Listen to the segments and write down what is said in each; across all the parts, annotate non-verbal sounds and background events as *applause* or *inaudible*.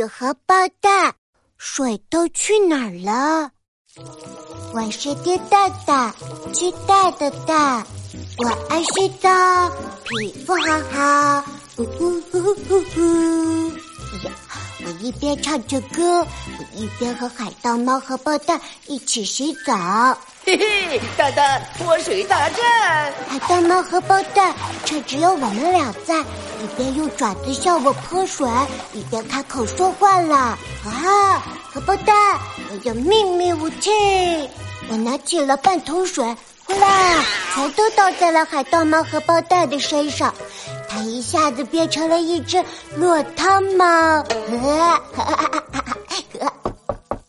雨荷包蛋，水都去哪儿了？我是滴蛋蛋，鸡蛋的蛋，我爱洗澡，皮肤好好。呜呜呜呜呜！呀，我一边唱着歌，我一边和海盗猫和包蛋一起洗澡。嘿嘿，蛋蛋泼水大战！海盗猫和包蛋，趁只有我们俩在，一边用爪子向我泼水，一边开口说话了。啊，荷包蛋，我有秘密武器！我拿起了半桶水，呼啦，全都倒在了海盗猫和包蛋的身上，它一下子变成了一只落汤猫。*laughs*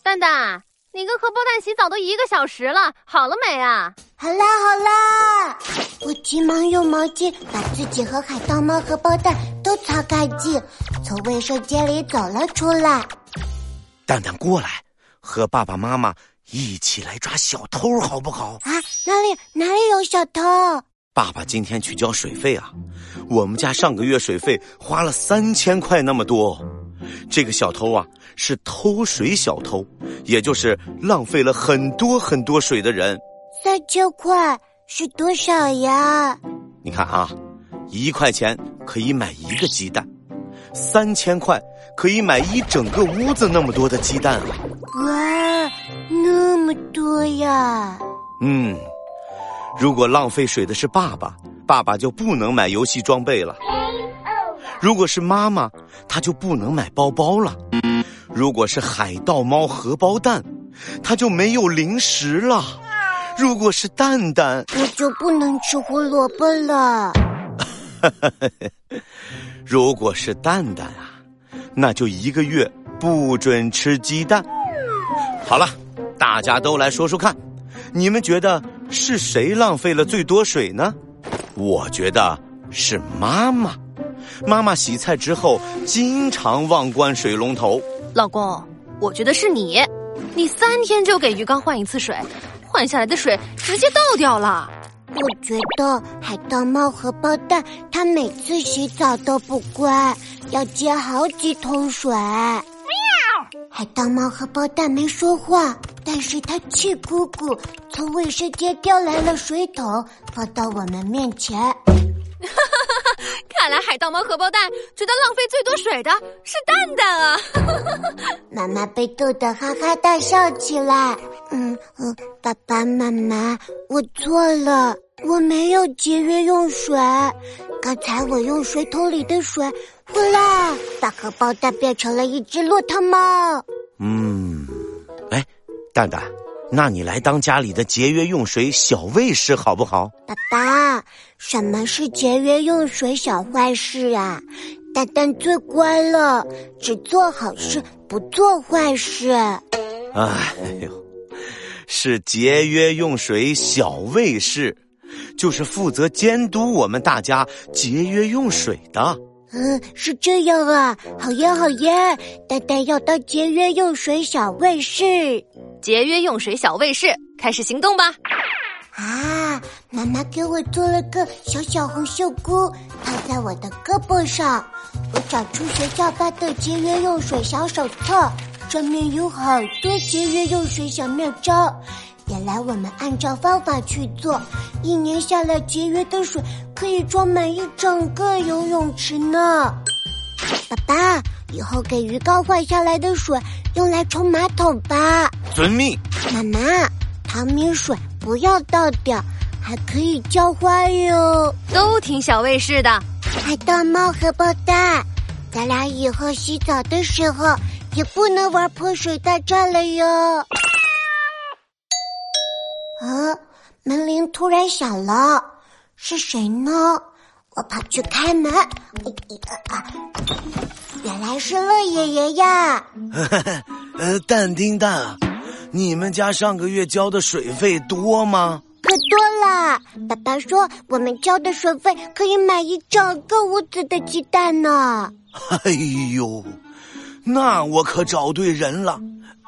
蛋蛋。你跟荷包蛋洗澡都一个小时了，好了没啊？好啦好啦，我急忙用毛巾把自己和海盗猫荷包蛋都擦干净，从卫生间里走了出来。蛋蛋过来，和爸爸妈妈一起来抓小偷，好不好？啊，哪里哪里有小偷？爸爸今天去交水费啊，我们家上个月水费花了三千块那么多。这个小偷啊，是偷水小偷，也就是浪费了很多很多水的人。三千块是多少呀？你看啊，一块钱可以买一个鸡蛋，三千块可以买一整个屋子那么多的鸡蛋啊！哇，那么多呀！嗯，如果浪费水的是爸爸，爸爸就不能买游戏装备了。如果是妈妈，她就不能买包包了；如果是海盗猫荷包蛋，它就没有零食了；如果是蛋蛋，我就不能吃胡萝卜了。*laughs* 如果是蛋蛋啊，那就一个月不准吃鸡蛋。好了，大家都来说说看，你们觉得是谁浪费了最多水呢？我觉得是妈妈。妈妈洗菜之后经常忘关水龙头。老公，我觉得是你，你三天就给鱼缸换一次水，换下来的水直接倒掉了。我觉得海盗猫和包蛋，它每次洗澡都不乖，要接好几桶水。喵！海盗猫和包蛋没说话，但是他气鼓鼓，从卫生间叼来了水桶，放到我们面前。*laughs* 看来海盗猫荷包蛋觉得浪费最多水的是蛋蛋啊！*laughs* 妈妈被逗得哈哈大笑起来。嗯嗯，爸爸妈妈，我错了，我没有节约用水。刚才我用水桶里的水，呼啦，把荷包蛋变成了一只落汤猫。嗯，哎，蛋蛋。那你来当家里的节约用水小卫士好不好？爸爸，什么是节约用水小坏事啊？蛋蛋最乖了，只做好事不做坏事。哎呦，是节约用水小卫士，就是负责监督我们大家节约用水的。嗯，是这样啊，好耶好耶！蛋蛋要当节约用水小卫士，节约用水小卫士，开始行动吧！啊，妈妈给我做了个小小红袖箍，套在我的胳膊上。我找出学校发的节约用水小手册，上面有好多节约用水小妙招。原来我们按照方法去做，一年下来节约的水可以装满一整个游泳池呢。爸爸，以后给鱼缸换下来的水用来冲马桶吧。遵命。妈妈，糖米水不要倒掉，还可以浇花哟。都听小卫士的。海盗猫荷包蛋，咱俩以后洗澡的时候也不能玩泼水大战了哟。啊！门铃突然响了，是谁呢？我跑去开门，原来是乐爷爷呀！*laughs* 呃，蛋丁蛋，你们家上个月交的水费多吗？可多啦，爸爸说我们交的水费可以买一整个屋子的鸡蛋呢。哎呦，那我可找对人了。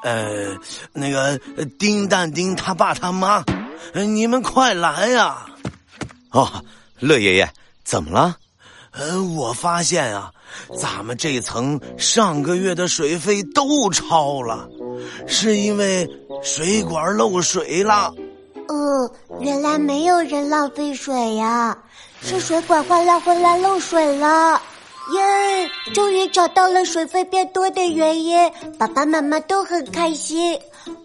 呃，那个丁蛋丁他爸他妈，你们快来呀！哦，乐爷爷，怎么了？呃，我发现啊，咱们这层上个月的水费都超了，是因为水管漏水了。哦，原来没有人浪费水呀，是水管坏了回来漏水了。耶！终于找到了水费变多的原因，爸爸妈妈都很开心。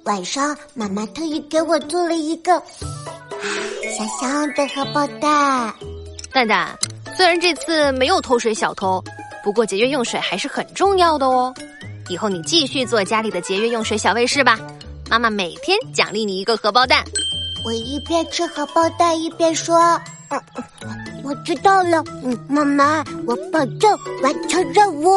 晚上，妈妈特意给我做了一个 *sighs* 香香的荷包蛋。蛋蛋，虽然这次没有偷水小偷，不过节约用水还是很重要的哦。以后你继续做家里的节约用水小卫士吧，妈妈每天奖励你一个荷包蛋。我一边吃荷包蛋一边说。嗯我知道了，嗯，妈妈，我保证完成任务。